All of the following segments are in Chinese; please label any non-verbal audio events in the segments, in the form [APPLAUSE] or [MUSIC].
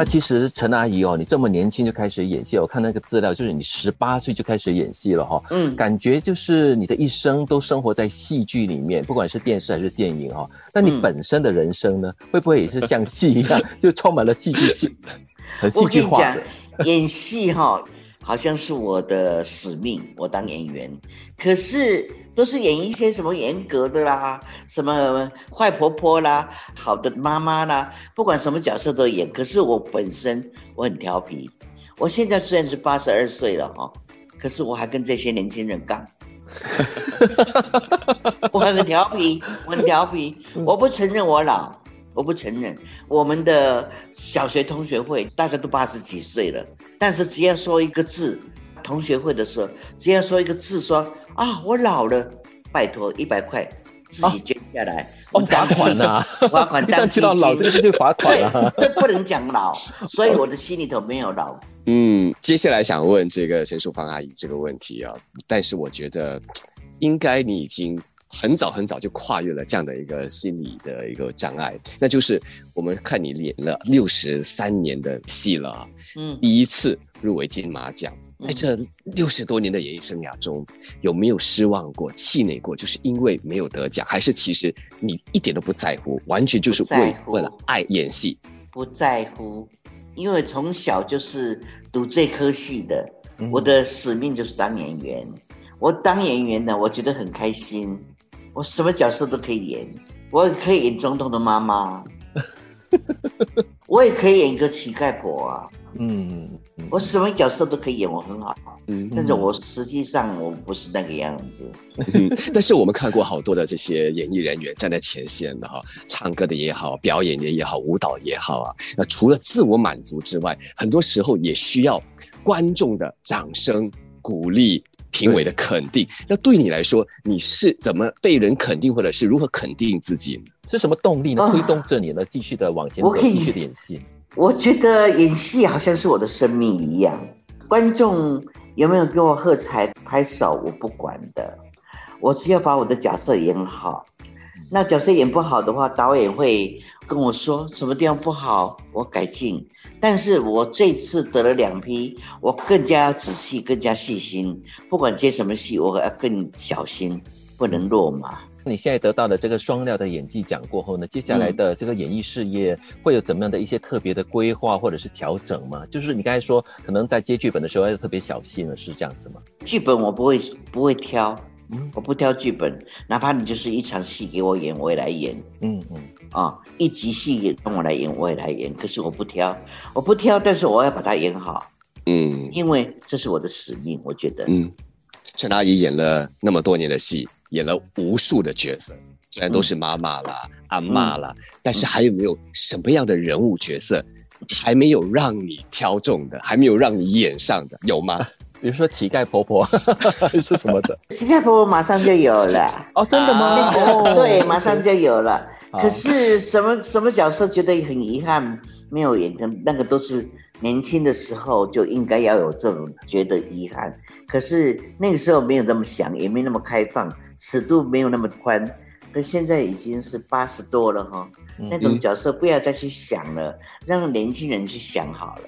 那其实陈阿姨哦，你这么年轻就开始演戏，我看那个资料，就是你十八岁就开始演戏了哈。嗯，感觉就是你的一生都生活在戏剧里面，不管是电视还是电影哈。那你本身的人生呢，会不会也是像戏一样，[LAUGHS] 就充满了戏剧性很戏剧化的？演戏哈，好像是我的使命，我当演员，可是。都是演一些什么严格的啦，什么坏婆婆啦，好的妈妈啦，不管什么角色都演。可是我本身我很调皮，我现在虽然是八十二岁了哈，可是我还跟这些年轻人杠。[LAUGHS] 我很调皮，我很调皮，我不承认我老，我不承认。我们的小学同学会大家都八十几岁了，但是只要说一个字，同学会的时候只要说一个字说。啊，我老了，拜托一百块自己捐下来，哦，罚款呐，[LAUGHS] 罚款。但提到老这个就罚款了，[LAUGHS] 这不能讲老，所以我的心里头没有老。嗯，接下来想问这个陈淑芳阿姨这个问题啊，但是我觉得应该你已经很早很早就跨越了这样的一个心理的一个障碍，那就是我们看你演了六十三年的戏了，嗯，第一次入围金马奖。在这六十多年的演艺生涯中，有没有失望过、气馁过？就是因为没有得奖，还是其实你一点都不在乎，完全就是为为了爱演戏？不在乎，因为从小就是读这科系的，我的使命就是当演员。我当演员呢，我觉得很开心，我什么角色都可以演，我也可以演总统的妈妈，[LAUGHS] 我也可以演一个乞丐婆啊。嗯，我什么角色都可以演，我很好。嗯，但是我实际上我不是那个样子。但是我们看过好多的这些演艺人员站在前线的哈，唱歌的也好，表演的也好，舞蹈也好啊。那除了自我满足之外，很多时候也需要观众的掌声、鼓励、评委的肯定。那对你来说，你是怎么被人肯定，或者是如何肯定自己？是什么动力呢？推动着你呢，继续的往前走，继续的演戏？我觉得演戏好像是我的生命一样，观众有没有给我喝彩拍手，我不管的，我只要把我的角色演好。那角色演不好的话，导演会跟我说什么地方不好，我改进。但是我这次得了两批，我更加仔细，更加细心，不管接什么戏，我要更小心，不能落马。你现在得到了这个双料的演技奖过后呢，接下来的这个演艺事业会有怎么样的一些特别的规划或者是调整吗？就是你刚才说，可能在接剧本的时候要特别小心了，是这样子吗？剧本我不会不会挑，我不挑剧本，哪怕你就是一场戏给我演，我也来演。嗯嗯，啊，一集戏让我来演，我也来演。可是我不挑，我不挑，但是我要把它演好。嗯，因为这是我的使命，我觉得。嗯，陈阿姨演了那么多年的戏。演了无数的角色，虽然都是妈妈啦、阿妈啦，但是还有没有什么样的人物角色还没有让你挑中的，还没有让你演上的，有吗？比如说乞丐婆婆 [LAUGHS] 是什么的？[LAUGHS] 乞丐婆婆马上就有了哦，真的吗？对，马上就有了。可是什么什么角色觉得很遗憾没有演，跟那个都是年轻的时候就应该要有这种觉得遗憾。可是那个时候没有那么想，也没那么开放。尺度没有那么宽，可现在已经是八十多了哈，那种角色不要再去想了，让年轻人去想好了。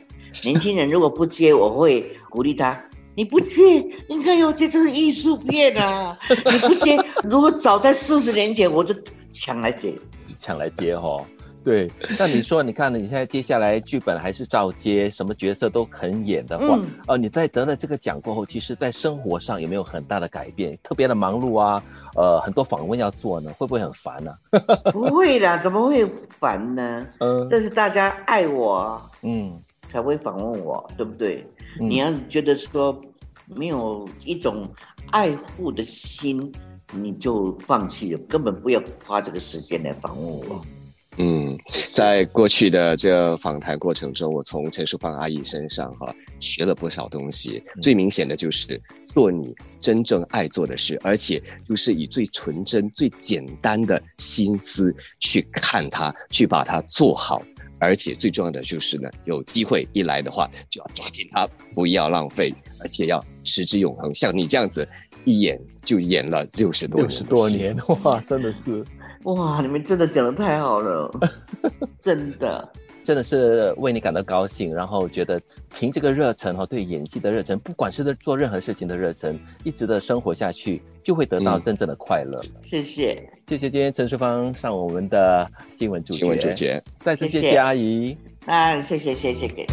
年轻人如果不接，我会鼓励他。你不接，应该要接，这是艺术片啊！[LAUGHS] 你不接，如果早在四十年前，我就抢来接，抢来接哈。对，那你说，你看，你现在接下来剧本还是照接，什么角色都肯演的话，哦，你在得了这个奖过后，其实，在生活上有没有很大的改变？特别的忙碌啊，呃，很多访问要做呢，会不会很烦呢？[LAUGHS] 不会啦，怎么会烦呢？[LAUGHS] 嗯，但是大家爱我，嗯，才会访问我，对不对？你要觉得说没有一种爱护的心，你就放弃了，根本不要花这个时间来访问我。嗯，在过去的这访谈过程中，我从陈淑芳阿姨身上哈学了不少东西。最明显的就是做你真正爱做的事，而且就是以最纯真、最简单的心思去看它，去把它做好。而且最重要的就是呢，有机会一来的话，就要抓紧它，不要浪费，而且要持之永恒。像你这样子，一演就演了六十多年六十多年，哇，真的是。哇，你们真的讲的太好了，[LAUGHS] 真的。真的是为你感到高兴，然后觉得凭这个热忱和，对演戏的热忱，不管是做任何事情的热忱，一直的生活下去，就会得到真正的快乐。谢谢，谢谢今天陈淑芳上我们的新闻主新闻主角，再次谢谢阿姨，那谢谢谢谢给。